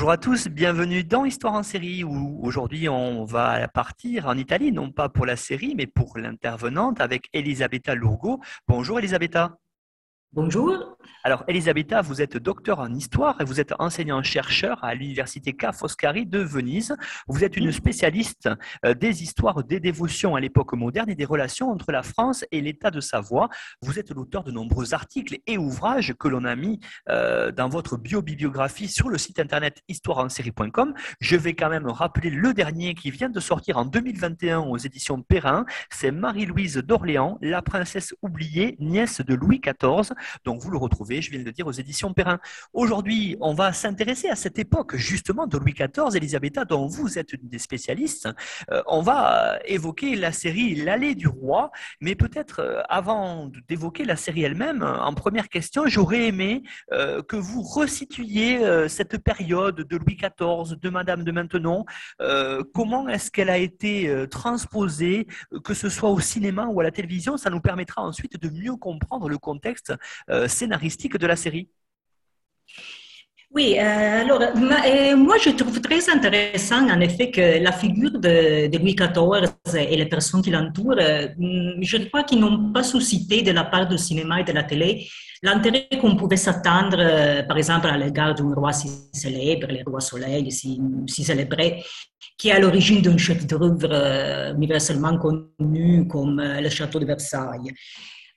Bonjour à tous, bienvenue dans Histoire en série où aujourd'hui on va partir en Italie, non pas pour la série mais pour l'intervenante avec Elisabetta Lourgo. Bonjour Elisabetta. Bonjour. Alors, Elisabetta, vous êtes docteur en histoire et vous êtes enseignant-chercheur à l'Université Ca' Foscari de Venise. Vous êtes une spécialiste euh, des histoires des dévotions à l'époque moderne et des relations entre la France et l'État de Savoie. Vous êtes l'auteur de nombreux articles et ouvrages que l'on a mis euh, dans votre bio-bibliographie sur le site internet histoireensérie.com. Je vais quand même rappeler le dernier qui vient de sortir en 2021 aux éditions Perrin. C'est Marie-Louise d'Orléans, la princesse oubliée, nièce de Louis XIV. Donc vous le retrouvez, je viens de le dire, aux éditions Perrin. Aujourd'hui, on va s'intéresser à cette époque justement de Louis XIV, Elisabetta, dont vous êtes une des spécialistes. Euh, on va évoquer la série L'allée du roi, mais peut-être euh, avant d'évoquer la série elle-même, en première question, j'aurais aimé euh, que vous resituiez cette période de Louis XIV, de Madame de Maintenon. comment est-ce qu'elle a été transposée, que ce soit au cinéma ou à la télévision? Ça nous permettra ensuite de mieux comprendre le contexte euh, de la série. Oui, euh, alors euh, moi je trouve très intéressant en effet que la figure de, Louis XIV et les personnes qui l'entourent, je crois qu'ils n'ont pas suscité de la part du cinéma et de la télé l'intérêt qu'on pouvait s'attendre, par exemple, à l'égard d'un roi si célèbre, le roi Soleil, si, si qui est à l'origine d'un chef-d'œuvre universellement connu comme le château de Versailles.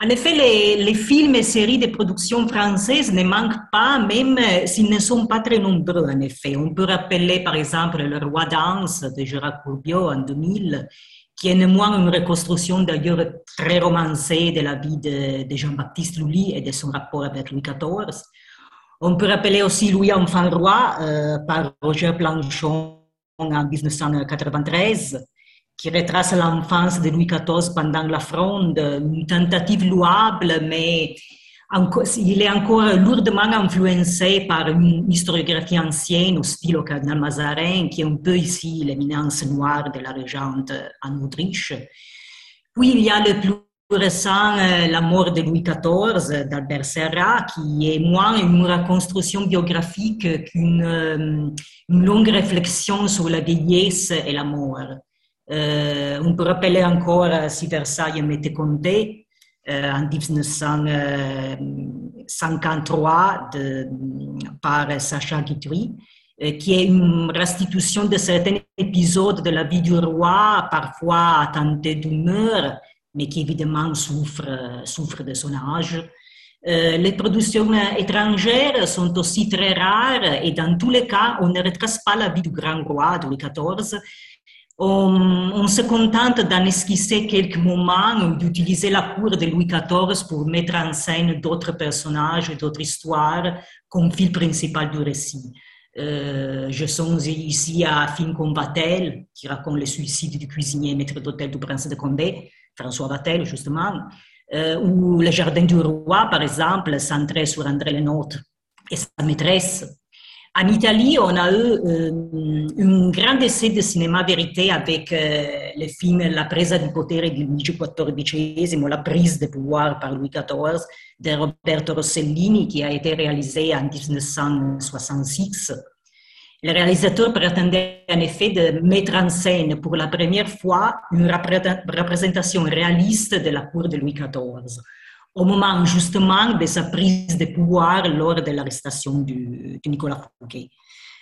En effet, les, films et séries de production françaises ne manquent pas, même s'ils ne sont pas très nombreux, en effet. On peut rappeler, par exemple, Le Roi Danse de Gérard Courbiot en 2000, qui est néanmoins une reconstruction d'ailleurs très romancée de la vie de, Jean-Baptiste Lully et de son rapport avec Louis XIV. On peut rappeler aussi Louis Enfant Roi euh, par Roger Planchon en 1993 qui retrace l'enfance de Louis XIV pendant la Fronde, une tentative louable, mais il est encore lourdement influencé par une historiographie ancienne au style au cardinal Mazarin, qui est un peu ici l'éminence noire de la régente en Autriche. Puis il y a le plus récent, euh, La mort de Louis XIV d'Albert Serra, qui est moins une reconstruction biographique qu'une euh, longue réflexion sur la vieillesse et la mort. On peut rappeler encore euh, si Versailles m'était compté euh, en 1953 de, par Sacha Guitry, qui est une restitution de certains épisodes de la vie du roi, parfois tenté d'humeur, mais qui évidemment souffre, souffre de son âge. les productions étrangères sont aussi très rares et dans tous les cas, on ne retrace pas la vie du grand roi Louis XIV, on, se contente d'en esquisser quelques moments, d'utiliser la cour de Louis XIV pour mettre en scène d'autres personnages et d'autres histoires comme fil principal du récit. Euh, je songe ici à Fin Vatel, qui raconte le suicide du cuisinier maître d'hôtel du prince de Condé, François Vatel justement, euh, ou Le Jardin du Roi, par exemple, centré sur André Lenôtre et sa maîtresse, en Italie, on a eu euh, un grand essai de cinéma vérité avec euh, le film La presa di potere di Luigi XIV, La prise de pouvoir par Louis XIV de Roberto Rossellini, qui a été réalisé en 1966. Le réalisateur prétendait en effet de mettre en scène pour la première fois une représentation réaliste de la cour de Louis XIV au moment justement de sa prise de pouvoir lors de l'arrestation de, Nicolas Fouquet.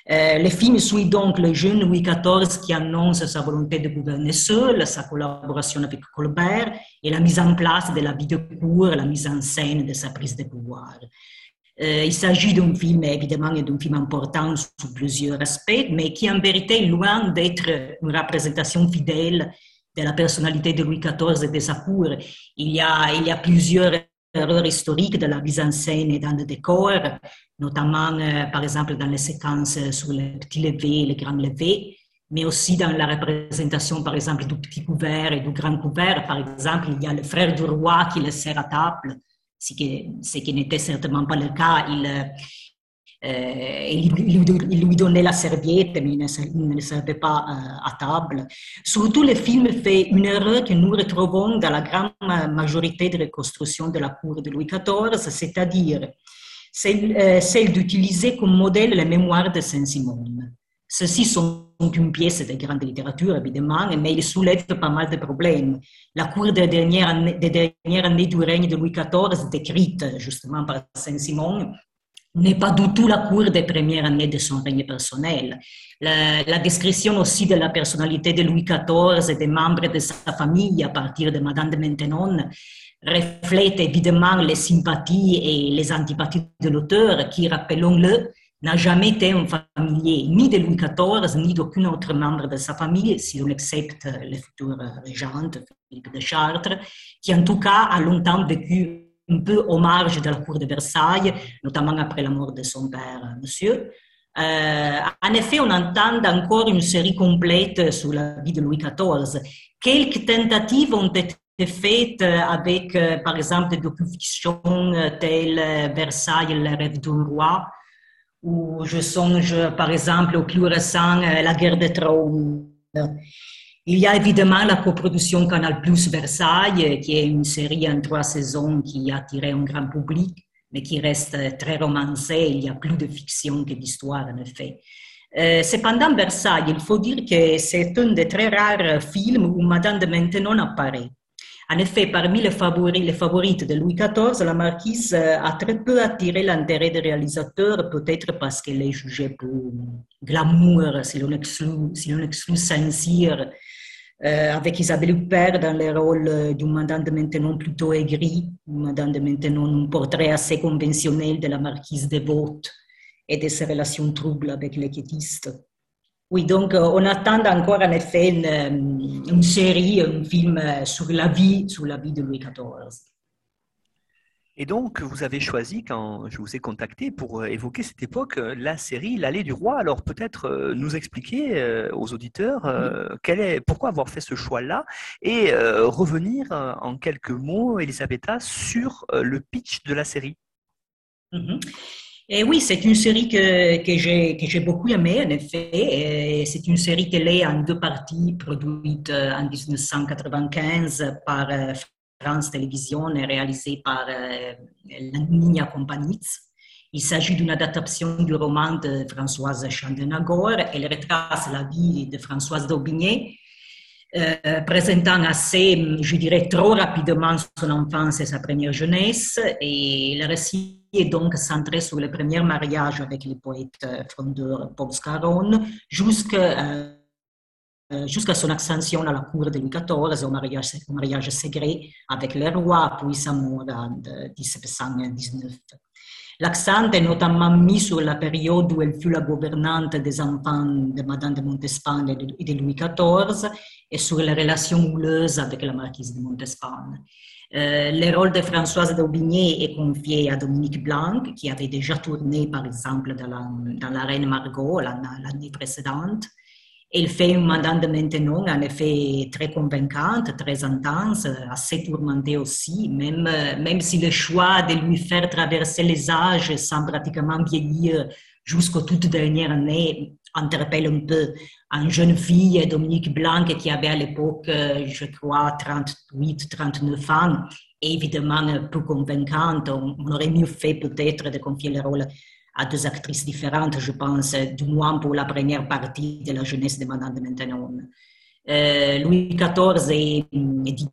Euh, le film suit donc le jeune Louis XIV qui annonce sa volonté de gouverner seul, sa collaboration avec Colbert et la mise en place de la vie de cour, la mise en scène de sa prise de pouvoir. Euh, il s'agit d'un film, évidemment, d'un film important sous plusieurs aspects, mais qui en vérité est loin d'être une représentation fidèle de la personnalité de Louis XIV et de sa cour. Il y a, plusieurs erreurs historiques de la mise en scène et dans le décor, notamment par exemple dans les séquences sur les petits levés et les grands levés, mais aussi dans la représentation, par exemple, du petit couvert et du grand couvert. Par exemple, il y a le frère du roi qui le sert à table, ce qui, n'était certainement pas le cas. Il, euh, il, il, lui donnait la serviette, mais il ne, le servait pas euh, à table. Surtout, le film fait une erreur que nous retrouvons dans la grande majorité des reconstructions de la cour de Louis XIV, c'est-à-dire celle, euh, celle d'utiliser comme modèle les mémoires de Saint-Simon. Ceux-ci sont une pièce de grande littérature, évidemment, mais ils soulèvent pas mal de problèmes. La cour des dernières années, des dernières années du règne de Louis XIV, décrite justement par Saint-Simon, n'est pas du tout la cour des premières années de son règne personnel. La, description aussi de la personnalité de Louis XIV et des membres de sa famille à partir de Madame de Maintenon reflète évidemment les sympathies et les antipathies de l'auteur qui, rappelons-le, n'a jamais été un familier ni de Louis XIV, ni d'aucun autre membre de sa famille, si on accepte le futur régent, Philippe de Chartres, qui en tout cas a longtemps vécu un peu au marge de la cour de Versailles, notamment après la mort de son père, monsieur. Euh, en effet, on entend encore une série complète sur la vie de Louis XIV. Quelques tentatives ont été faites avec, euh, par exemple, des docufictions telles Versailles, le rêve d'un roi, ou je songe par exemple au plus récent euh, La guerre des trônes. Il y a évidemment la coproduction Canal Plus Versailles, qui est une série en trois saisons qui a attiré un grand public, mais qui reste très romancée. Il y a plus de fiction que d'histoire, en effet. Euh, cependant, Versailles, il faut dire que c'est un des très rares films où Madame de Maintenon apparaît. En effet, parmi les, favoris, les favorites de Louis XIV, la marquise euh, a très peu attiré l'intérêt des réalisateurs, peut-être parce qu'elle est jugée pour glamour, si l'on exclut, si exclut Saint-Cyr, euh, avec Isabelle Huppert dans le rôle d'une madame de Maintenon plutôt aigrie, une madame de Maintenon, un portrait assez conventionnel de la marquise dévote et de ses relations troubles avec les quêtistes. Oui, donc euh, on attend encore en effet une, euh, une, série, un film euh, sur la vie, sur la vie de Louis XIV. Et donc, vous avez choisi, quand je vous ai contacté pour évoquer cette époque, la série L'Allée du Roi. Alors, peut-être nous expliquer aux auditeurs quel est, pourquoi avoir fait ce choix-là et revenir en quelques mots, Elisabetta, sur le pitch de la série. Mm-hmm. Et oui, c'est une série que, que j'ai beaucoup aimée, en effet. C'est une série qui est en deux parties, produite euh, en 1995 par France Télévisions et réalisée par euh, Nina Kompanitz. Il s'agit d'une adaptation du roman de Françoise Chandenagor. Elle retrace la vie de Françoise d'Aubigné, euh, présentant assez, je dirais, trop rapidement son enfance et sa première jeunesse. Et le récit est donc centré sur le premier mariage avec le poète euh, fondeur Paul Scarron jusqu'à euh, jusqu'à son ascension à la cour de Louis XIV, au mariage, au mariage secret avec le roi, puis sa mort en 1719. L'accent est notamment mis sur la période où elle fut la gouvernante des enfants de Madame de Montespan et de Louis XIV et sur les relations houleuses avec la marquise de Montespan. Euh, le rôle de Françoise d'Aubigné est confié à Dominique Blanc, qui avait déjà tourné, par exemple, dans la Reine Margot l'année précédente. Elle fait une madame de Maintenon, en effet, très convaincante, très intense, assez tourmentée aussi, même, même si le choix de lui faire traverser les âges sans pratiquement vieillir jusqu'aux toutes dernières années interpelle un peu une jeune fille, Dominique Blanc, qui avait à l'époque, je crois, 38, 39 ans, évidemment peu convaincante. On, aurait mieux fait peut-être de confier le rôle à deux actrices différentes, je pense, du moins pour la première partie de la jeunesse de Madame de Maintenon. Euh, Louis XIV et, et Didier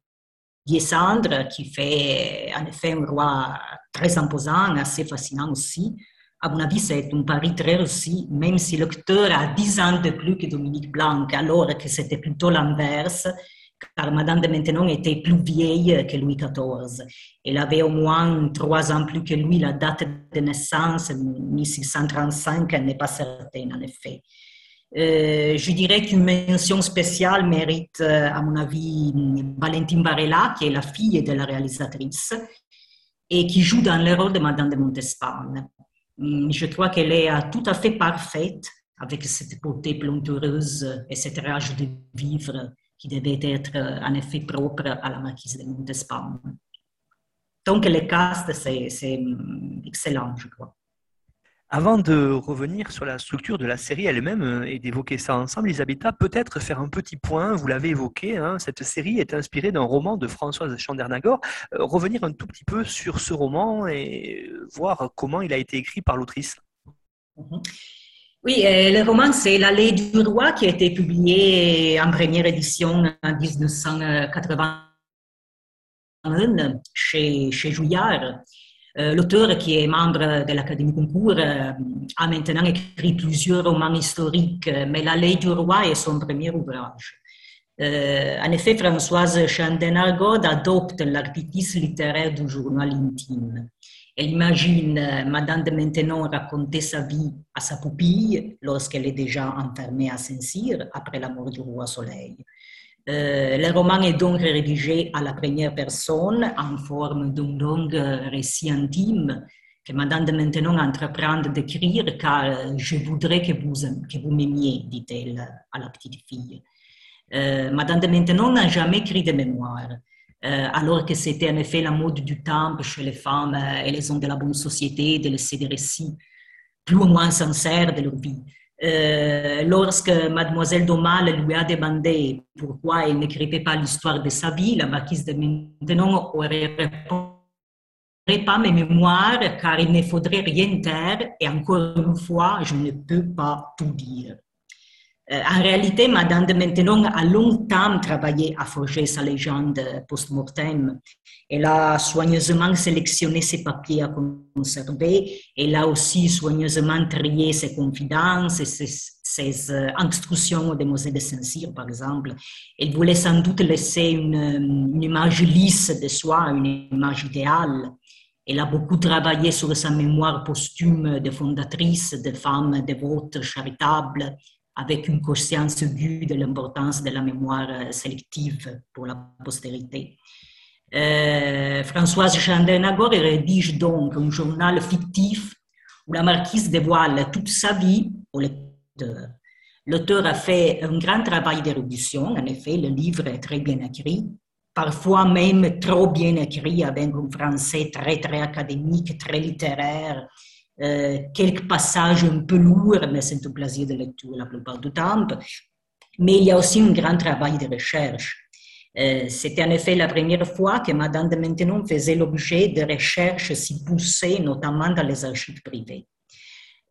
qui fait en effet un roi très imposant, assez fascinant aussi, à mon avis, c'est un pari très réussi, même si l'acteur a 10 ans de plus que Dominique Blanc, alors que c'était plutôt l'inverse, car Madame de Maintenon était plus vieille que Louis XIV. Elle avait au moins trois ans plus que lui. La date de naissance, 1635, n'est pas certaine, en effet. Euh, je dirais qu'une mention spéciale mérite, euh, à mon avis, Valentine Varela, qui est la fille de la réalisatrice, et qui joue dans le rôle de Madame de Montespan. Hum, je crois qu'elle est tout à fait parfaite avec cette beauté plantureuse et cette rage de vivre qui devait être en effet propre à la marquise de Montespan. Donc le cast, c'est hum, excellent, je crois. Avant de revenir sur la structure de la série elle-même euh, et d'évoquer ça ensemble, Elisabetta, peut-être faire un petit point, vous l'avez évoqué, hein, cette série est inspirée d'un roman de Françoise Chandernagor. Euh, revenir un tout petit peu sur ce roman et voir comment il a été écrit par l'autrice. Oui, euh, le roman, c'est L'allée du roi qui a été publié en première édition en 1981 chez, chez Jouillard. Euh, l'auteur, qui est membre de l'Académie Concours, euh, a maintenant écrit plusieurs romans historiques, mais La Ley du Roi est son premier ouvrage. En effet, Françoise Chandenargod adopte l'artifice littéraire du journal intime. Elle imagine Madame de Maintenon raconter sa vie à sa pupille lorsqu'elle est déjà enfermée à Saint-Cyr après la mort du roi Soleil. Euh, le roman est donc rédigé à la première personne en forme d'un long récit intime que Madame de Maintenon entreprend d'écrire car je voudrais que vous, que vous m'aimiez, dit-elle à la petite fille. Euh, Madame de Maintenon n'a jamais écrit de mémoire, euh, alors que c'était en effet la mode du temps chez les femmes et les hommes de la bonne société de laisser des récits plus ou moins sincères de leur vie. Euh, lorsque mademoiselle d'Aumale lui a demandé pourquoi elle n'écrivait pas l'histoire de sa vie, la marquise de Maintenon aurait répondu pas mes mémoires car il ne faudrait rien taire et encore une fois, je ne peux pas tout dire. Euh, en réalité, Madame de Maintenon a longtemps travaillé à forger sa légende post-mortem. Elle a soigneusement sélectionné ses papiers à conserver. Elle a aussi soigneusement trié ses confidences et ses, euh, instructions aux demoiselles de Saint-Cyr, par exemple. Elle voulait sans doute laisser une, une image lisse de soi, une image idéale. Elle a beaucoup travaillé sur sa mémoire posthume de fondatrice, de femme dévote, charitable, avec une conscience aiguë de l'importance de la mémoire euh, sélective pour la postérité. Euh, Françoise Chandernagor rédige donc un journal fictif où la marquise dévoile toute sa vie au lecteur. L'auteur a fait un grand travail d'érudition, en effet, le livre est très bien écrit, parfois même trop bien écrit, avec un français très, très académique, très littéraire, quelques passages un peu lourds, mais c'est un plaisir de lecture la plupart du temps. Mais il y a aussi un grand travail de recherche. Euh, c'était en effet la première fois que Madame de Maintenon faisait l'objet de recherches si poussées, notamment dans les archives privées.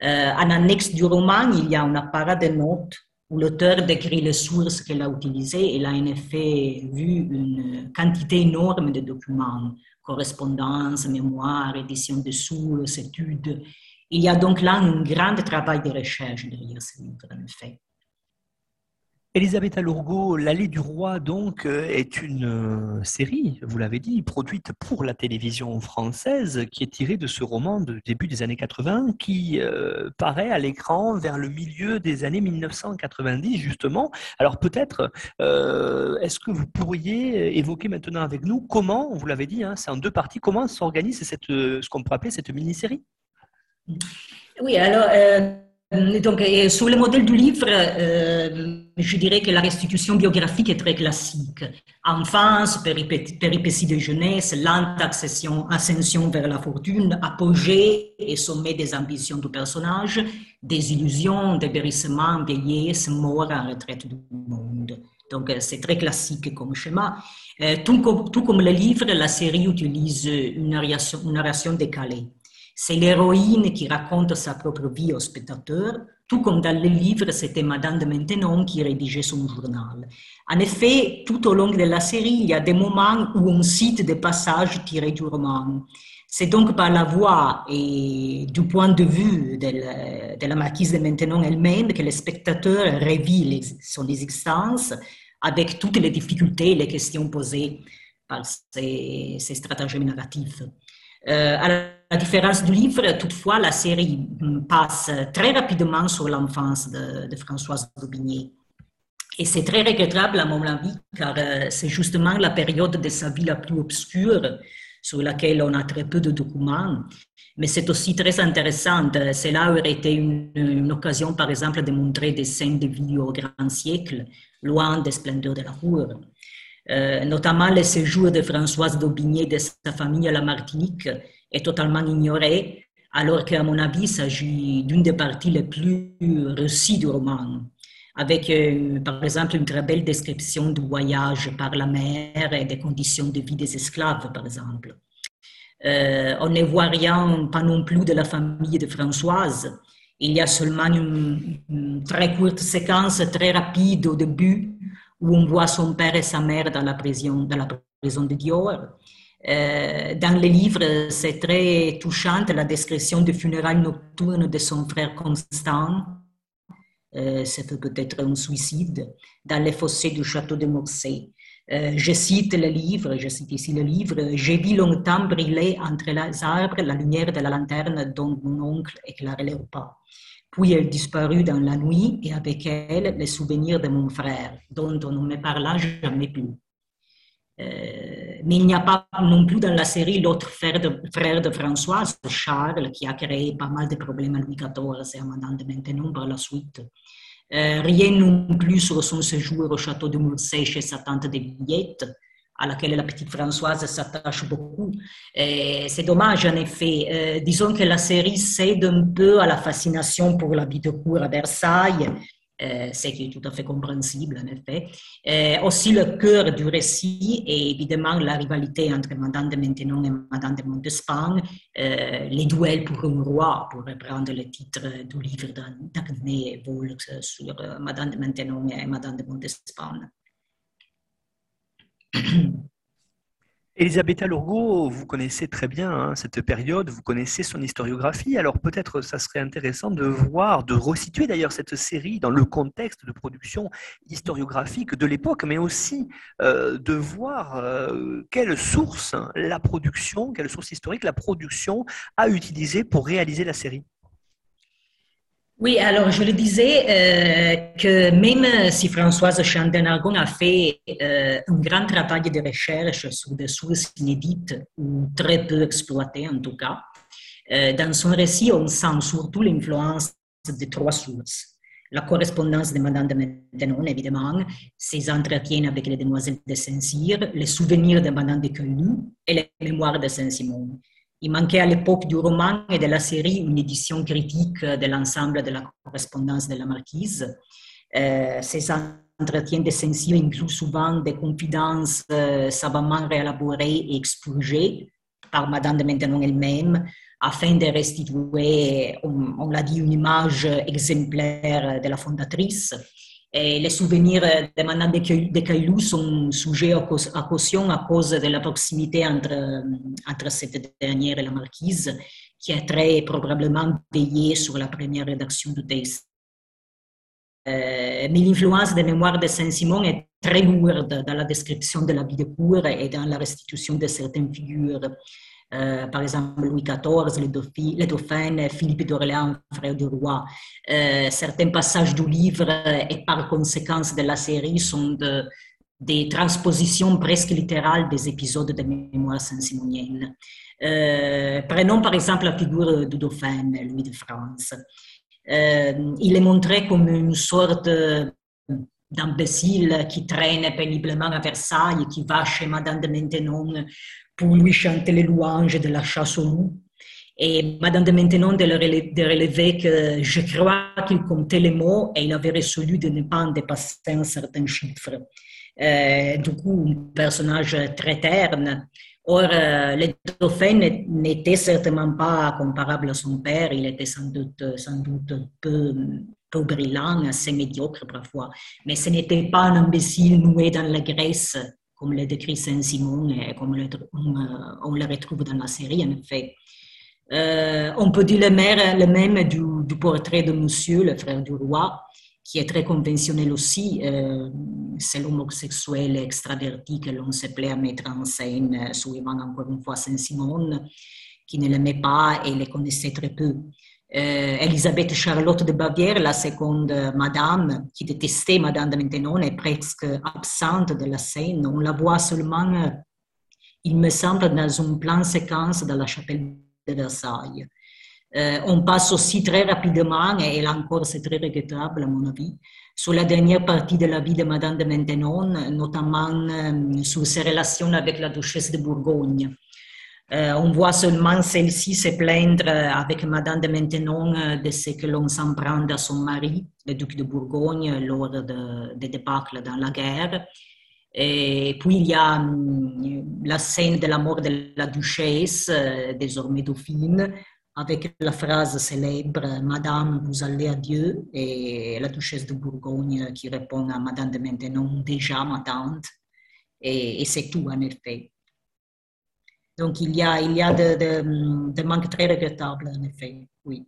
Euh, en annexe du roman, il y a un apparat de notes où l'auteur décrit les sources qu'elle a utilisées. Elle a en effet vu une quantité énorme de documents correspondance, mémoire, édition de sources, études. Il y a donc là un grand travail de recherche derrière ce livre, en effet. Elisabeth Lourgo, L'allée du roi, donc, euh, est une euh, série, vous l'avez dit, produite pour la télévision française, qui est tirée de ce roman de début des années 80, qui euh, paraît à l'écran vers le milieu des années 1990, justement. Alors peut-être, est-ce que vous pourriez évoquer maintenant avec nous comment, vous l'avez dit, hein, c'est en deux parties, comment s'organise cette, ce qu'on peut appeler cette mini-série? Oui, alors... donc, sur le modèle du livre, euh, je dirais que la restitution biographique est très classique. Enfance, péripéties de jeunesse, lente ascension, ascension vers la fortune, apogée et sommet des ambitions du personnage, des illusions, débérissements, vieillesse, mort en retraite du monde. Donc, euh, c'est très classique comme schéma. Tout comme, tout comme, le livre, la série utilise une narration décalée. C'est l'héroïne qui raconte sa propre vie au spectateur, tout comme dans le livre, c'était Madame de Maintenon qui rédigeait son journal. En effet, tout au long de la série, il y a des moments où on cite des passages tirés du roman. C'est donc par la voix et du point de vue de la, marquise de Maintenon elle-même que le spectateur revit son existence avec toutes les difficultés et les questions posées par ces, stratagèmes narratifs. Euh, différence du livre, toutefois, la série passe très rapidement sur l'enfance de, Françoise Daubigné. Et c'est très regrettable à mon avis, car euh, c'est justement la période de sa vie la plus obscure, sur laquelle on a très peu de documents, mais c'est aussi très intéressant. Cela aurait été une, occasion, par exemple, de montrer des scènes de vie au grand siècle, loin des splendeurs de la cour. Euh, notamment le séjour de Françoise d'Aubigné de sa famille à la Martinique est totalement ignoré, alors qu'à mon avis, il s'agit d'une des parties les plus réussies du roman, avec euh, par exemple une très belle description du voyage par la mer et des conditions de vie des esclaves, par exemple. Euh, on ne voit rien, pas non plus de la famille de Françoise. Il y a seulement une, une très courte séquence, très rapide au début, où on voit son père et sa mère dans la prison, dans la prison de Dior. Euh, dans le livre, c'est très touchant la description des funérailles nocturnes de son frère Constant. Euh, C'était peut-être un suicide dans les fossés du château de Morsay. Euh, je cite le livre, je cite ici le livre, j'ai vu longtemps briller entre les arbres la lumière de la lanterne dont mon oncle éclairait le pas. Puis elle disparut dans la nuit et avec elle les souvenirs de mon frère, dont on ne me parla jamais plus. Euh, mais il n'y a pas non plus dans la série l'autre frère de, Françoise, Charles, qui a créé pas mal de problèmes à Louis XIV et à Madame de Maintenon par la suite. Euh, rien non plus sur son séjour au château de Moulsey chez sa tante de Villette, à laquelle la petite Françoise s'attache beaucoup. C'est dommage, en effet. Euh, disons que la série cède un peu à la fascination pour la vie de cour à Versailles, euh, ce qui est tout à fait compréhensible, en effet. Euh, aussi, le cœur du récit est évidemment la rivalité entre Madame de Maintenon et Madame de Montespan, les duels pour un roi, pour reprendre le titre du livre d'Agnès Volx sur Madame de Maintenon et Madame de Montespan. Elisabetta Lourgo, vous connaissez très bien hein, cette période, vous connaissez son historiographie, alors peut-être ça serait intéressant de voir, de resituer d'ailleurs cette série dans le contexte de production historiographique de l'époque, mais aussi euh, de voir euh, quelle source la production, quelle source historique la production a utilisée pour réaliser la série. Oui, alors je le disais euh, que même si Françoise Chandenargon a fait euh, un grand travail de recherche sur des sources inédites ou très peu exploitées en tout cas, euh, dans son récit, on sent surtout l'influence de trois sources. La correspondance de Madame de Maintenon, évidemment, ses entretiens avec les demoiselles de Saint-Cyr, les souvenirs de Madame de Quenu et les mémoires de Saint-Simon. Il manquait à l'époque du roman et de la série une édition critique de l'ensemble de la correspondance de la marquise. Euh, ces entretiens de incluent souvent des confidences euh, savamment réélaborées et expurgées par Madame de Maintenon elle-même, afin de restituer, on l'a dit, une image exemplaire de la fondatrice. Et les souvenirs de Madame de Caillou sont sujets à caution à cause de la proximité entre, entre cette dernière et la marquise, qui a très probablement veillé sur la première rédaction du texte. Euh, mais l'influence des mémoires de Saint-Simon est très lourde dans la description de la vie de cour et dans la restitution de certaines figures euh, par exemple Louis XIV, les, dauphins, Philippe d'Orléans, frère du roi. Euh, certains passages du livre et par conséquence de la série sont des transpositions presque littérales des épisodes de mémoire saint-simonienne. Euh, prenons par exemple la figure du dauphin, Louis de France. il est montré comme une sorte d'imbécile qui traîne péniblement à Versailles, qui va chez Madame de Maintenon pour lui chanter les louanges de la chasse aux loups. Et Madame de Maintenon de, relever que je crois qu'il comptait les mots et il avait résolu de ne pas en dépasser un certain chiffre. Euh, du coup, un personnage très terne. Or, euh, le dauphin n'était certainement pas comparable à son père, il était sans doute, sans doute peu, peu brillant, assez médiocre parfois, mais ce n'était pas un imbécile noué dans la Grèce comme le décrit Saint-Simon et comme on, le retrouve dans la série, en effet. Euh, on peut dire le, même, du, portrait de Monsieur, le frère du roi, qui est très conventionnel aussi. Euh, c'est l'homosexuel extraverti que l'on se plaît à mettre en scène, suivant encore une fois Saint-Simon, qui ne l'aimait pas et le connaissait très peu. Euh, Elisabeth Charlotte de Bavière, la seconde madame, qui détestait Madame de Maintenon, est presque absente de la scène. On la voit seulement il me semble, dans une plan séquence de la chapelle de Versailles. Euh, on passe aussi très rapidement, et là encore c'est très regrettable à mon avis, sur la dernière partie de la vie de Madame de Maintenon, notamment euh, sur ses relations avec la duchesse de Bourgogne. Euh, on voit seulement celle-ci se plaindre avec Madame de Maintenon de ce que l'on s'en prend à son mari, le duc de Bourgogne, lors des de débâcles dans la guerre. Et puis il y a hum, la scène de la mort de la duchesse, désormais dauphine, avec la phrase célèbre Madame, vous allez à Dieu, et la duchesse de Bourgogne qui répond à Madame de Maintenon, déjà ma tante, et, c'est tout en effet. Donc il y a, il y a des de, de manques très regrettables en effet, oui.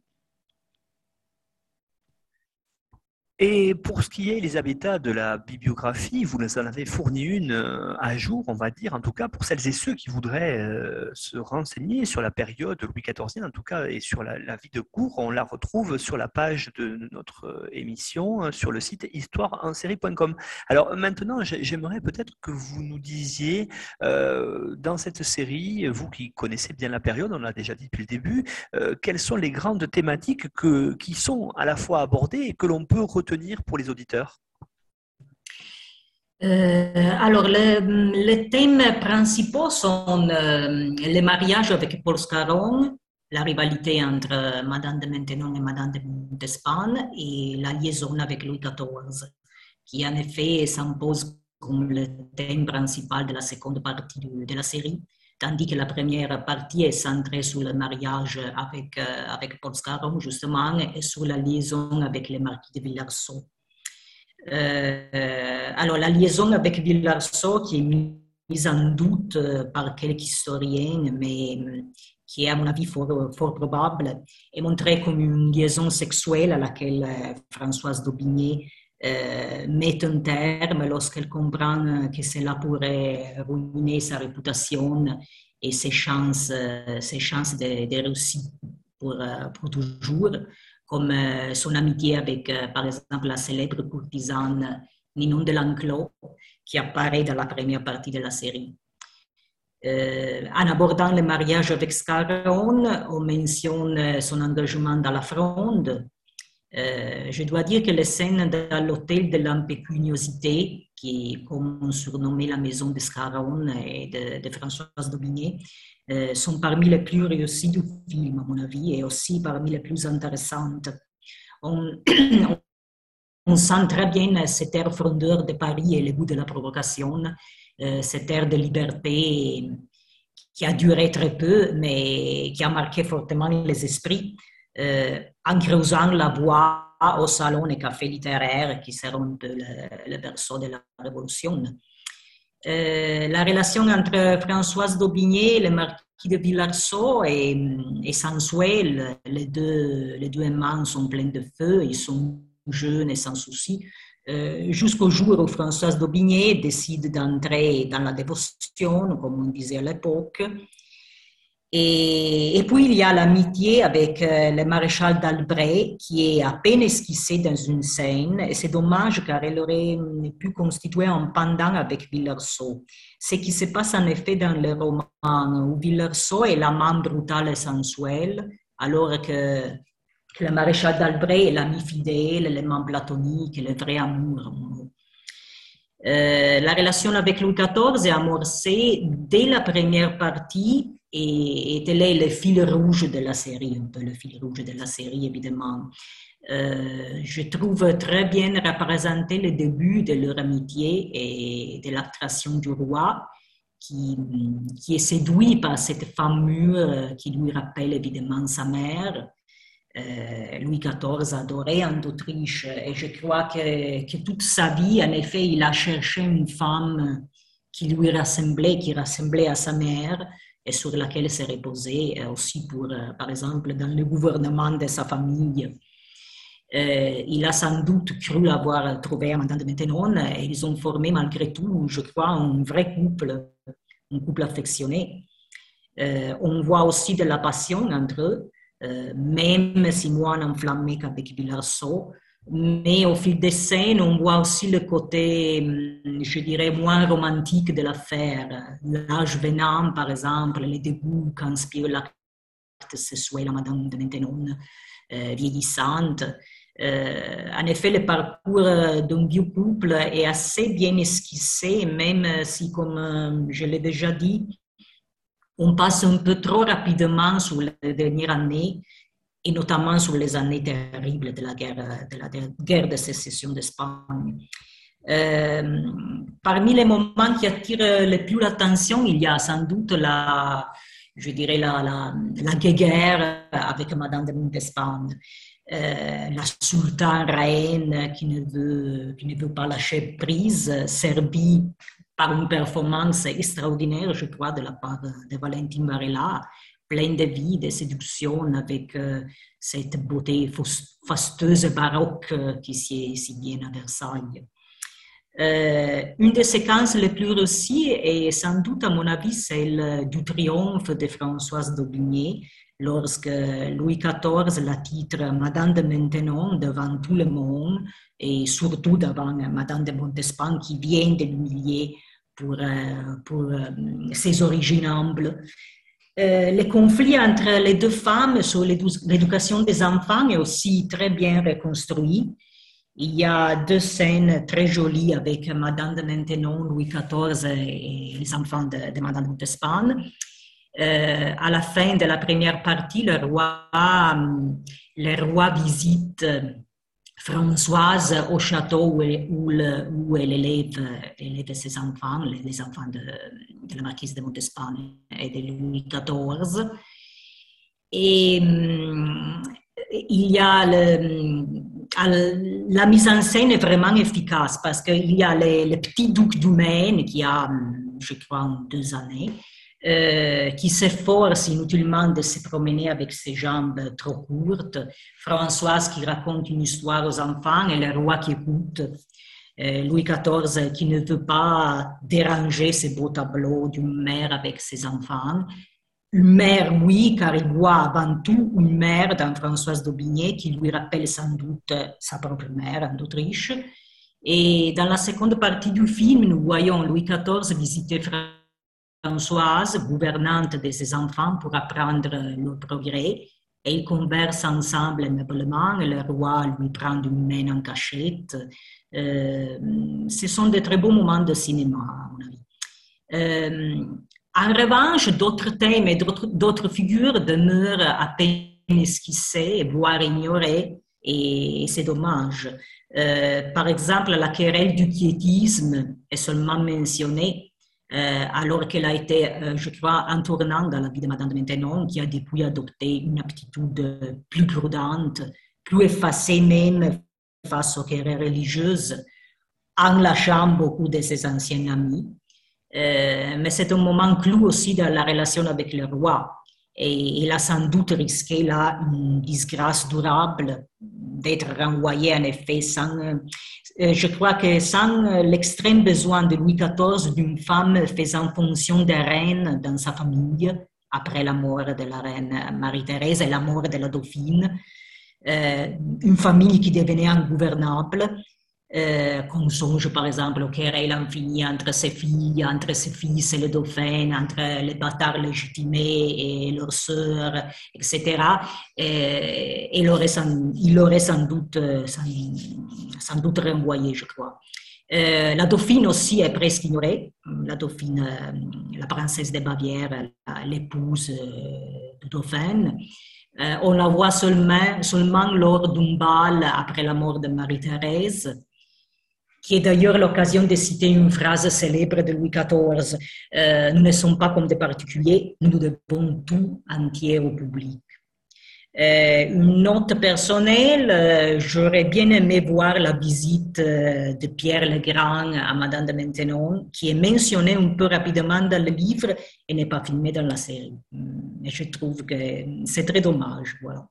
Et pour ce qui est, Elisabetta, de la bibliographie, vous nous en avez fourni une euh, à jour, on va dire, en tout cas pour celles et ceux qui voudraient euh, se renseigner sur la période Louis XIV, en tout cas, et sur la, vie de cour. On la retrouve sur la page de notre euh, émission, sur le site histoireensérie.com. Alors maintenant, j'aimerais peut-être que vous nous disiez, dans cette série, vous qui connaissez bien la période, on l'a déjà dit depuis le début, quelles sont les grandes thématiques que, qui sont à la fois abordées et que l'on peut pour les auditeurs? Euh, alors, les, thèmes principaux sont euh, les mariages avec Paul Scarron, la rivalité entre Madame de Maintenon et Madame d'Espagne et la liaison avec Louis XIV, qui en effet s'impose comme le thème principal de la seconde partie de, la série, tandis que la première partie est centrée sur le mariage avec, euh, avec Paul Scarron, justement, et sur la liaison avec les marquis de Villarceau. Euh, alors, la liaison avec Villarceau, qui est mise en doute euh, par quelques historiens, mais qui est à mon avis fort, fort probable, est montrée comme une liaison sexuelle à laquelle Françoise d'Aubigné euh, met un terme lorsqu'elle comprend que cela pourrait ruiner sa réputation et ses chances, euh, ses chances de, de réussir pour, euh, pour, toujours, comme son amitié avec, par exemple, la célèbre courtisane Ninon de L'Enclos, qui apparaît dans la première partie de la série. en abordant le mariage avec Scarron, on mentionne son engagement dans la fronde, euh, je dois dire que les scènes dans l'hôtel de l'impécuniosité, qui est comme on surnommait la maison de Scarron et de, Françoise Daubigné, euh, sont parmi les plus réussies du film, à mon avis, et aussi parmi les plus intéressantes. On, sent très bien cet air frondeur de Paris et le goût de la provocation, euh, cet air de liberté qui a duré très peu, mais qui a marqué fortement les esprits en creusant la voie au salon et café littéraire qui seront peu le, berceau de la Révolution. Euh, la relation entre Françoise d'Aubigné et le marquis de Villarceau est, sensuelle. Les deux, les deux sont pleins de feu, ils sont jeunes et sans souci. Euh, jusqu'au jour où Françoise d'Aubigné décide d'entrer dans la dévotion, comme on disait à l'époque, et, puis il y a l'amitié avec euh, le maréchal d'Albret qui est à peine esquissée dans une scène et c'est dommage car elle aurait pu constituer un pendant avec Villerceau. Ce qui se passe en effet dans le roman où Villerceau est l'amant brutal et sensuel alors que, le maréchal d'Albret est l'ami fidèle, l'élément platonique, le vrai amour. Euh, la relation avec Louis XIV est amorcée dès la première partie et, tel est le fil rouge de la série, un peu le fil rouge de la série évidemment. Euh, je trouve très bien représenté le début de leur amitié et de l'attraction du roi, qui, est séduit par cette femme mûre qui lui rappelle évidemment sa mère. Euh, Louis XIV adorait en Autriche et je crois que, que, toute sa vie, en effet, il a cherché une femme qui lui ressemblait, qui ressemblait à sa mère et sur laquelle s'est reposé euh, aussi pour, euh, par exemple, dans le gouvernement de sa famille. Euh, il a sans doute cru avoir trouvé Madame de Maintenon et ils ont formé malgré tout, je crois, un vrai couple, un couple affectionné. on voit aussi de la passion entre eux, même si moins enflammé qu'avec Villarceau. Mais au fil des scènes, on voit aussi le côté, hum, je dirais, moins romantique de l'affaire. L'âge venant, par exemple, les dégoûts qu'inspire l'acte sexuel à Madame de Maintenon, euh, vieillissante. Euh, en effet, le parcours d'un vieux couple est assez bien esquissé, même si, comme euh, je l'ai déjà dit, on passe un peu trop rapidement sur les dernières années et notamment sur les années terribles de la guerre de, sécession d'Espagne. Euh, parmi les moments qui attirent le plus l'attention, il y a sans doute la, je dirais la, la, guerre avec Madame de Montespan, euh, la sultane reine qui ne, veut, qui ne veut pas lâcher prise, servie par une performance extraordinaire, je crois, de la part de Valentine Varela, plein de vie, de séduction, avec euh, cette beauté fastueuse baroque euh, qui sied si bien à Versailles. Euh, une des séquences les plus réussies est sans doute, à mon avis, celle du triomphe de Françoise d'Aubigné, lorsque Louis XIV la titre Madame de Maintenon devant tout le monde et surtout devant Madame de Montespan qui vient de l'humilier pour, pour ses origines humbles. Euh, le conflit entre les deux femmes sur l'éducation des enfants est aussi très bien reconstruit. Il y a deux scènes très jolies avec Madame de Maintenon, Louis XIV et les enfants de, Madame de Montespan. Euh, à la fin de la première partie, le roi, le roi visite Françoise au château où, où, elle élève, ses enfants, les, enfants de, la marquise de Montespan et de Louis XIV. Et hum, il y a la mise en scène est vraiment efficace parce qu'il y a le, petit duc du Maine qui a, hum, je crois, deux années, euh, qui s'efforce inutilement de se promener avec ses jambes trop courtes, Françoise qui raconte une histoire aux enfants et le roi qui écoute, Louis XIV qui ne veut pas déranger ces beaux tableaux d'une mère avec ses enfants. Une mère, oui, car il voit avant tout une mère dans Françoise d'Aubigné qui lui rappelle sans doute sa propre mère en Autriche. Et dans la seconde partie du film, nous voyons Louis XIV visiter Françoise Françoise, gouvernante de ses enfants, pour apprendre le progrès. Et ils conversent ensemble aimablement le roi lui prend une main en cachette. Euh, ce sont de très beaux moments de cinéma, à mon avis. Euh, en revanche, d'autres thèmes et d'autres figures demeurent à peine esquissées, voire ignorées, et c'est dommage. Euh, par exemple, la querelle du quiétisme est seulement mentionnée alors qu'elle a été, euh, je crois, un tournant dans la vie de Madame de Maintenon, qui a depuis adopté une aptitude plus prudente, plus effacée même face aux querelles religieuses, en lâchant beaucoup de ses anciens amis. Euh, mais c'est un moment clou aussi dans la relation avec le roi. Et il a sans doute risqué là une disgrâce durable d'être renvoyé en effet sans, je crois que sans l'extrême besoin de Louis XIV d'une femme faisant fonction de reine dans sa famille, après la mort de la reine Marie-Thérèse et la mort de la dauphine, euh, une famille qui devenait ingouvernable, euh, qu'on songe par exemple au querelle infini entre ses filles, entre ses fils et les dauphins, entre les bâtards légitimés et leurs sœurs, etc. Et, sans, il aurait doute, sans, sans doute renvoyé, je crois. Euh, la dauphine aussi est presque ignorée. La dauphine, euh, la princesse de Bavière, l'épouse euh, du dauphin. on la voit seulement lors d'un bal après la mort de Marie-Thérèse qui est d'ailleurs l'occasion de citer une phrase célèbre de Louis XIV. nous ne sommes pas comme des particuliers, nous devons tout entier au public. Euh, une note personnelle, euh, j'aurais bien aimé voir la visite euh, de Pierre Legrand à Madame de Maintenon, qui est mentionnée un peu rapidement dans le livre et n'est pas filmée dans la série. Et je trouve que c'est très dommage. Voilà.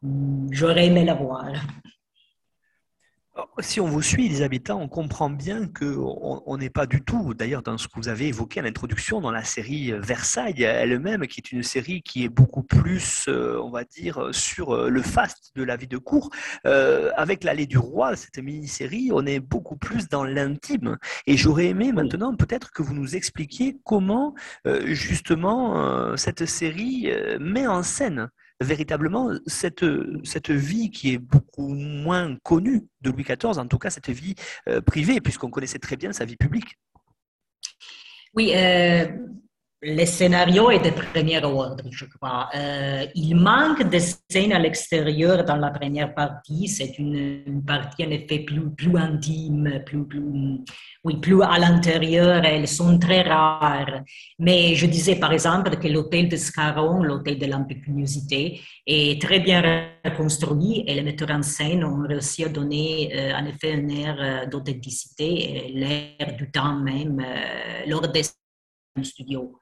J'aurais aimé la voir. Si on vous suit, Elisabetta, on comprend bien qu'on n'est pas du tout, d'ailleurs dans ce que vous avez évoqué à l'introduction, dans la série Versailles elle-même, qui est une série qui est beaucoup plus, euh, on va dire, sur euh, le faste de la vie de cour. Euh, avec l'allée du roi, cette mini-série, on est beaucoup plus dans l'intime. Et j'aurais aimé maintenant peut-être que vous nous expliquiez comment justement cette série met en scène véritablement cette, cette vie qui est beaucoup moins connue de Louis XIV, en tout cas cette vie euh, privée, puisqu'on connaissait très bien sa vie publique. Oui, euh, le scénario est de premier ordre, je crois. Euh, il manque de scènes à l'extérieur dans la première partie. C'est une, partie en effet plus, intime, plus, à l'intérieur. Elles sont très rares. Mais je disais par exemple que l'hôtel de Scarron, l'hôtel de l'impécuniosité, est très bien reconstruit et les metteurs en scène ont réussi à donner euh, en effet un air d'authenticité, l'air du temps même lors des studios.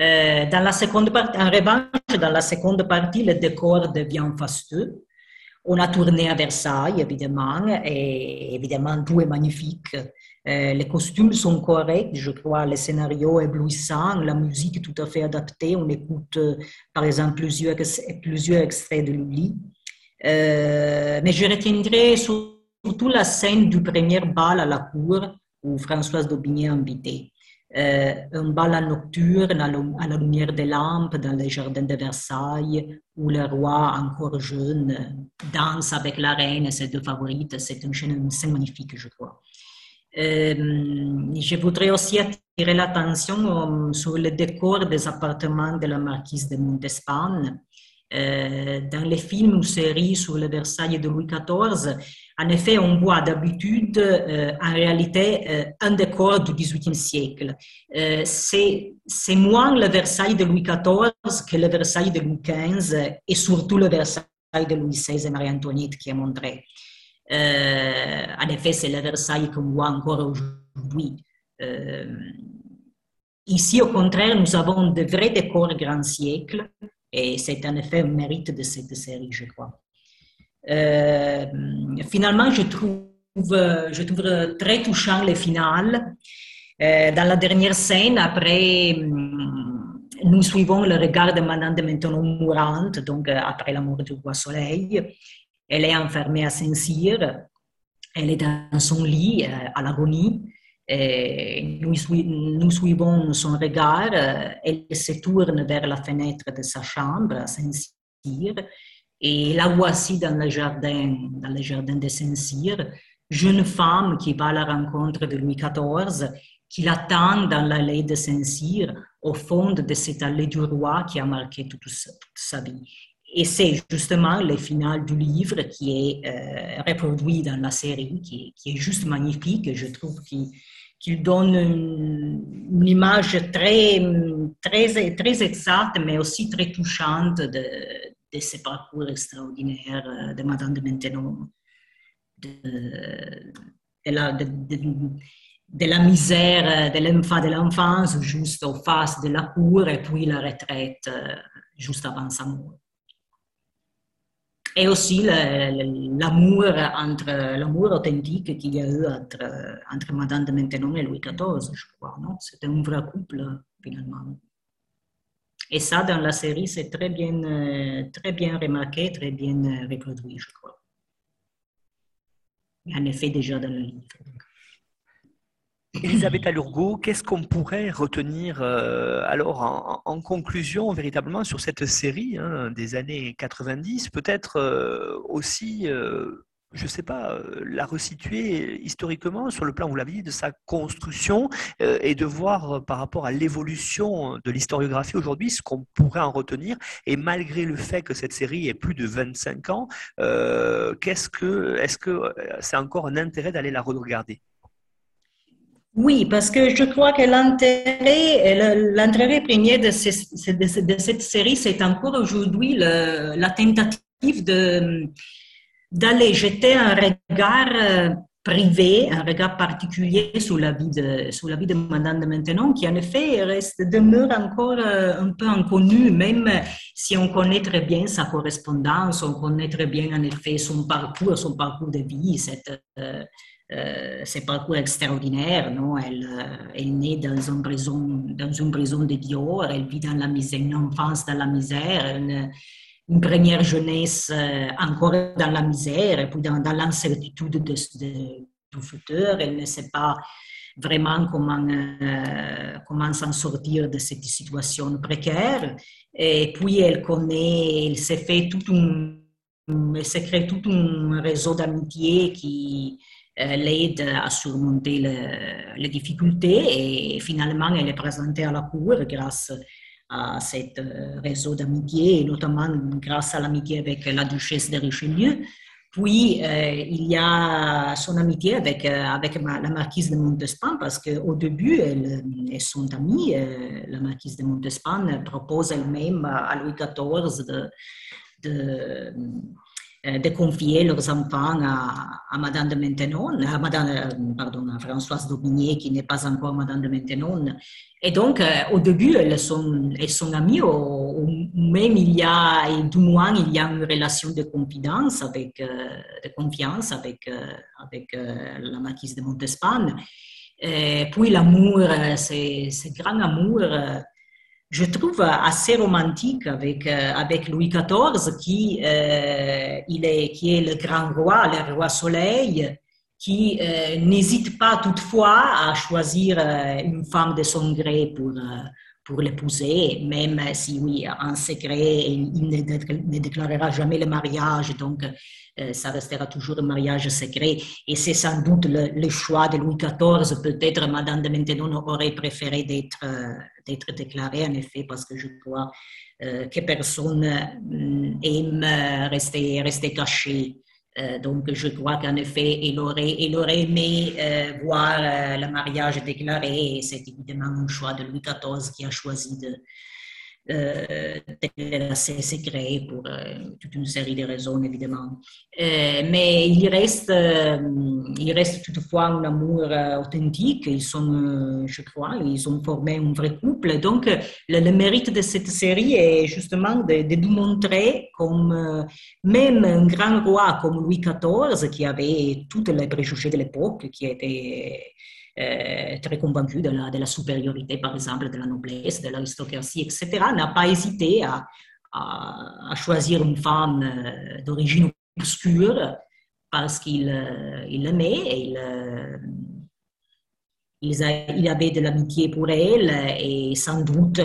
Euh, dans la seconde partie, en revanche, dans la seconde partie, le décor devient fasteux. On a tourné à Versailles, évidemment, et évidemment, tout est magnifique. Euh, les costumes sont corrects, je crois, le scénario est éblouissant, la musique tout à fait adaptée. On écoute, euh, par exemple, plusieurs, plusieurs extraits de Lully. mais je retiendrai surtout la scène du premier bal à la cour où Françoise d'Aubigné est invitée. Euh, un bal nocturne à la lumière des lampes dans les jardins de Versailles, où le roi, encore jeune, danse avec la reine et ses deux favorites. C'est une scène magnifique, je crois. Euh, je voudrais aussi attirer l'attention euh, sur le décor des appartements de la marquise de Montespan. dans les films ou séries sur le Versailles de Louis XIV, en effet, on voit d'habitude, euh, en réalité, euh, un décor du XVIIIe siècle. Euh, c'est moins le Versailles de Louis XIV que le Versailles de Louis XV et surtout le Versailles de Louis XVI et Marie-Antoinette qui est montré. en effet, c'est le Versailles qu'on voit encore aujourd'hui. ici, au contraire, nous avons de vrais décors grand siècle et c'est en effet un mérite de cette série, je crois. Euh, finalement, je trouve, très touchant le final. Euh, dans la dernière scène, après, hum, nous suivons le regard de Madame de Maintenon mourante, donc euh, après la mort du roi Soleil. Elle est enfermée à Saint-Cyr. Elle est dans son lit à l'agonie. Nous, nous, suivons son regard. Elle se tourne vers la fenêtre de sa chambre à Saint-Cyr et la voici dans le jardin, dans le jardin de Saint-Cyr, jeune femme qui va à la rencontre de Louis XIV, qui l'attend dans l'allée de Saint-Cyr, au fond de cette allée du roi qui a marqué toute sa, vie. Et c'est justement le final du livre qui est euh, reproduit dans la série, qui est, juste magnifique. Je trouve qu'il donne une, image très, très, très exacte, mais aussi très touchante de, de ce parcours extraordinaire euh, de Madame de de, la, de, la, misère de l'enfance juste au face de la cour et puis la retraite euh, juste avant sa mort. Et aussi l'amour entre l'amour authentique qu'il y a eu entre, entre Madame de Maintenon et Louis XIV, je crois. C'était un vrai couple, finalement. Et ça, dans la série, c'est très bien, euh, très bien remarqué, très bien euh, reproduit, je crois. En effet, déjà dans le livre. Elisabeth Alurgo, qu'est-ce qu'on pourrait retenir euh, alors en, conclusion véritablement sur cette série hein, des années 90 Peut-être aussi je ne sais pas, euh, la resituer historiquement sur le plan, vous l'avez dit, de sa construction euh, et de voir euh, par rapport à l'évolution de l'historiographie aujourd'hui ce qu'on pourrait en retenir. Et malgré le fait que cette série ait plus de 25 ans, qu'est-ce que, est-ce que c'est encore un intérêt d'aller la regarder? Oui, parce que je crois que l'intérêt, l'intérêt premier de, de, cette série, c'est encore aujourd'hui la tentative de, d'aller jeter un regard euh, privé, un regard particulier sur la vie de, sur la vie de Madame de Maintenon, qui en effet reste, demeure encore euh, un peu inconnue, même si on connaît très bien sa correspondance, on connaît très bien en effet son parcours, son parcours de vie, cette, euh, euh, parcours extraordinaires. Non? Elle, elle est née dans une prison, dans une prison de Dior, elle vit dans la misère, une enfance dans la misère, une première jeunesse euh, encore dans la misère et puis dans, l'incertitude de, du futur. Elle ne sait pas vraiment comment, euh, comment s'en sortir de cette situation précaire. Et puis elle connaît, elle s'est fait tout un, créé tout un réseau d'amitié qui euh, l'aide à surmonter les difficultés et finalement elle est présentée à la cour grâce à ce euh, réseau d'amitié, notamment grâce à l'amitié avec la duchesse de Richelieu. Puis, euh, il y a son amitié avec, euh, avec la marquise de Montespan, parce qu'au début, elles, sont amies. la marquise de Montespan propose elle-même à Louis XIV de, de confier leurs enfants à, Madame de Maintenon, à Madame, euh, pardon, à Françoise d'Aubigné, qui n'est pas encore Madame de Maintenon. Et donc, euh, au début, elles sont, elles sont amies, ou, même il y a, et du moins, il y a une relation de confidence, avec, de confiance avec, avec la marquise de Montespan. Et puis l'amour, c'est grand amour je trouve assez romantique avec, euh, Louis XIV, qui, euh, qui est le grand roi, le roi soleil, qui euh, n'hésite pas toutefois à choisir une femme de son gré pour, pour l'épouser, même si, oui, en secret, il ne, déclarera jamais le mariage, donc euh, ça restera toujours un mariage secret. Et c'est sans doute le, choix de Louis XIV. Peut-être Madame de Maintenon aurait préféré d'être euh, d'être déclarée, en effet, parce que je crois euh, que personne aime rester, rester caché. Donc, je crois qu'en effet, il aurait, aimé voir le mariage déclaré. C'est évidemment un choix de Louis XIV qui a choisi de, euh, c'est créé pour euh, toute une série de raisons, évidemment. Euh, mais il reste, il reste toutefois un amour authentique. Ils sont, je crois, ils ont formé un vrai couple. Donc, le, mérite de cette série est justement de, de nous montrer comme même un grand roi comme Louis XIV, qui avait toutes les préjugés de l'époque, qui était très convaincu de la, de la, supériorité, par exemple, de la noblesse, de l'aristocratie, etc., n'a pas hésité à, à, choisir une femme euh, d'origine obscure parce qu'il euh, il l'aimait il, il, avait de l'amitié pour elle et sans doute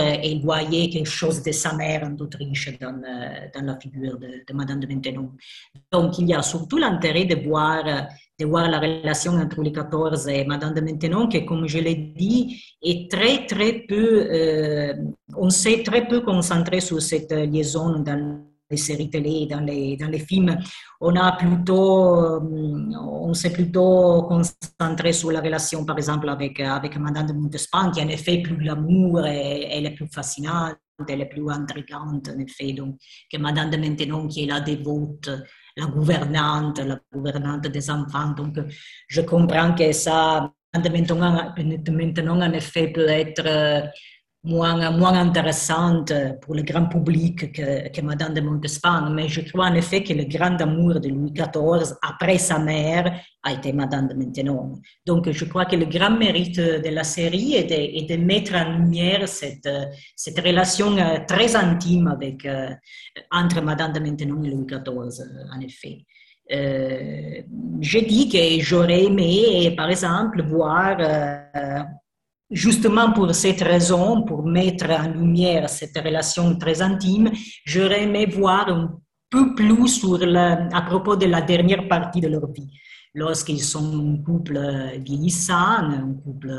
il voyait quelque chose de sa mère en Autriche dans, dans la figure de, de Madame de Maintenon. Donc il y a surtout l'intérêt de voir de voir la relation entre Louis XIV et Madame de Maintenon, qui, comme je l'ai dit, est très, très peu, euh, on s'est très peu concentré sur cette liaison dans les séries télé, dans les, dans les films. On a plutôt, euh, on s'est plutôt concentré sur la relation, par exemple, avec, avec Madame de Montespan, qui en effet plus l'amour, elle est plus fascinante, elle est plus intrigante, en effet, donc, que Madame de Maintenon, qui est la dévote la gouvernante, la gouvernante des enfants. Donc, je comprends que ça, maintenant, en effet, peut être euh, moins, moins intéressante pour le grand public que, Madame de Montespan, mais je crois en effet que le grand amour de Louis XIV, après sa mère, a été Madame de Maintenon. Donc je crois que le grand mérite de la série est de, mettre en lumière cette, cette relation euh, très intime avec, euh, entre Madame de Maintenon et Louis XIV, en effet. Euh, je dis que j'aurais aimé, par exemple, voir euh, Justement pour cette raison, pour mettre en lumière cette relation très intime, j'aurais aimé voir un peu plus sur à propos de la dernière partie de leur vie, lorsqu'ils sont un couple vieillissant, un couple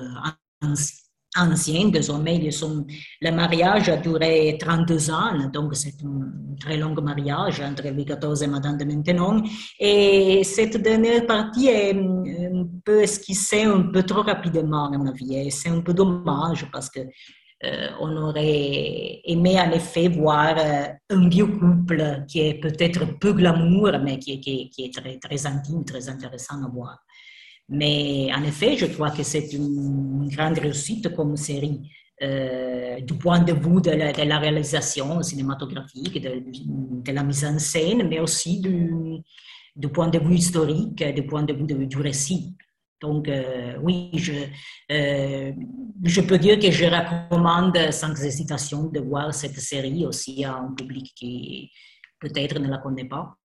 ancien ancien, désormais sont, le mariage a duré 32 ans, donc c'est un très long mariage entre Louis XIV et Madame de Maintenon. Et cette dernière partie est un peu esquissée un peu trop rapidement, à mon avis, et c'est un peu dommage parce que euh, on aurait aimé en effet voir euh, un vieux couple qui est peut-être peu glamour, mais qui, qui, qui est très, très intime, très intéressant à voir. Mais en effet, je crois que c'est une grande réussite comme série. Euh, du point de vue de la, réalisation cinématographique, de, la mise en scène, mais aussi du, du, point de vue historique, du point de vue du récit. Donc, euh, oui, je, euh, je peux dire que je recommande sans hésitation de voir cette série aussi à un public qui peut-être ne la connaît pas.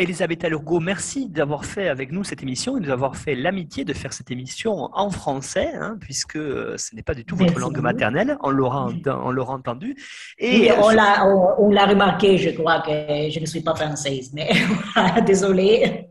Elisabeth Alurgo, merci d'avoir fait avec nous cette émission et d'avoir fait l'amitié de faire cette émission en français, hein, puisque euh, ce n'est pas du tout votre langue maternelle, on l'aura, entendu. Et, on, l'a, on, l'a remarqué, je crois que je ne suis pas française, mais désolée.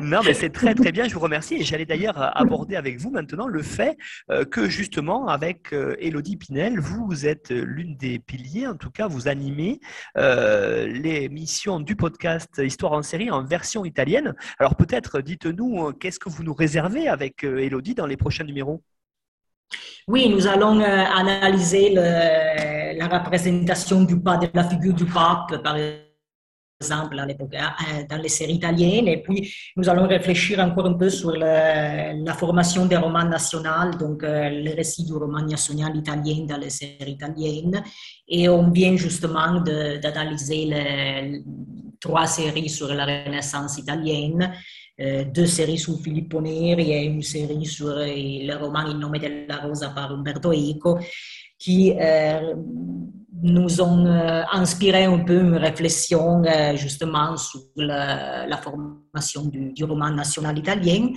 Non, mais c'est très très bien, je vous remercie. Et j'allais d'ailleurs aborder avec vous maintenant le fait euh, que justement, avec Elodie euh, Pinel, vous êtes l'une des piliers, en tout cas, vous animez l'émission du podcast Histoire en série en version italienne. Alors peut-être, dites-nous, euh, qu'est-ce que vous nous réservez avec euh, Elodie dans les prochains numéros? Oui, nous allons euh, analyser la représentation du pape, de la figure du pape, par à l'époque, dans les séries italiennes. Et puis, nous allons réfléchir encore un peu sur la formation des romans nationaux, donc le récit du roman national italien dans les séries italiennes. Et on vient justement d'analyser trois séries sur la Renaissance italienne, euh, deux séries sur Filippo Neri et une série sur euh, le roman Il nome della rosa par Umberto Eco, qui euh, nous ont inspiré un peu une réflexion justement sur la, formation du, roman national italien.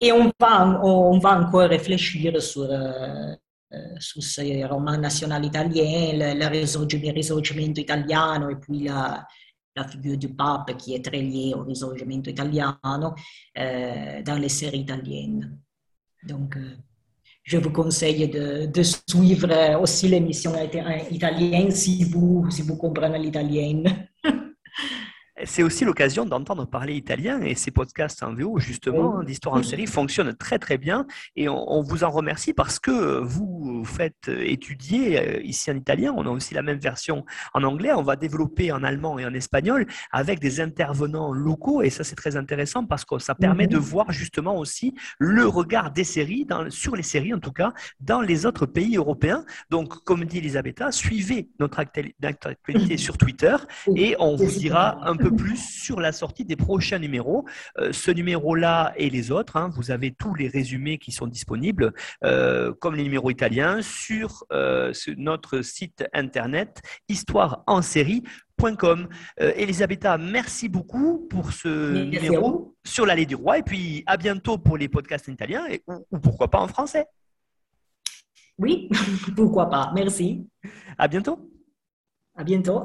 Et on va, encore réfléchir sur, sur ce roman national italien, le, le risorgimento italiano et puis la, figure du pape qui est très liée au risorgimento italiano euh, dans les séries italiennes. Donc, euh, je vous conseille de, de suivre aussi l'émission italienne si vous, si vous comprenez l'italien. c'est aussi l'occasion d'entendre parler italien et ces podcasts en VO, justement, d'histoire en série, fonctionnent très très bien et on, vous en remercie parce que vous faites étudier euh, ici en italien. On a aussi la même version en anglais. On va développer en allemand et en espagnol avec des intervenants locaux et ça c'est très intéressant parce que ça permet de mhm. voir justement aussi le regard des séries, dans, sur les séries en tout cas, dans les autres pays européens. Donc, comme dit Elisabetta, suivez notre actualité sur Twitter et on vous dira un peu plus sur la sortie des prochains numéros. Euh, ce numéro-là et les autres, hein, vous avez tous les résumés qui sont disponibles, euh, comme les numéros italiens, sur, euh, notre site internet histoireensérie.com. Elisabetta, merci beaucoup pour ce numéro sur l'allée du roi et puis à bientôt pour les podcasts italiens et, ou pourquoi pas en français. Oui, pourquoi pas. Merci. À bientôt. À bientôt.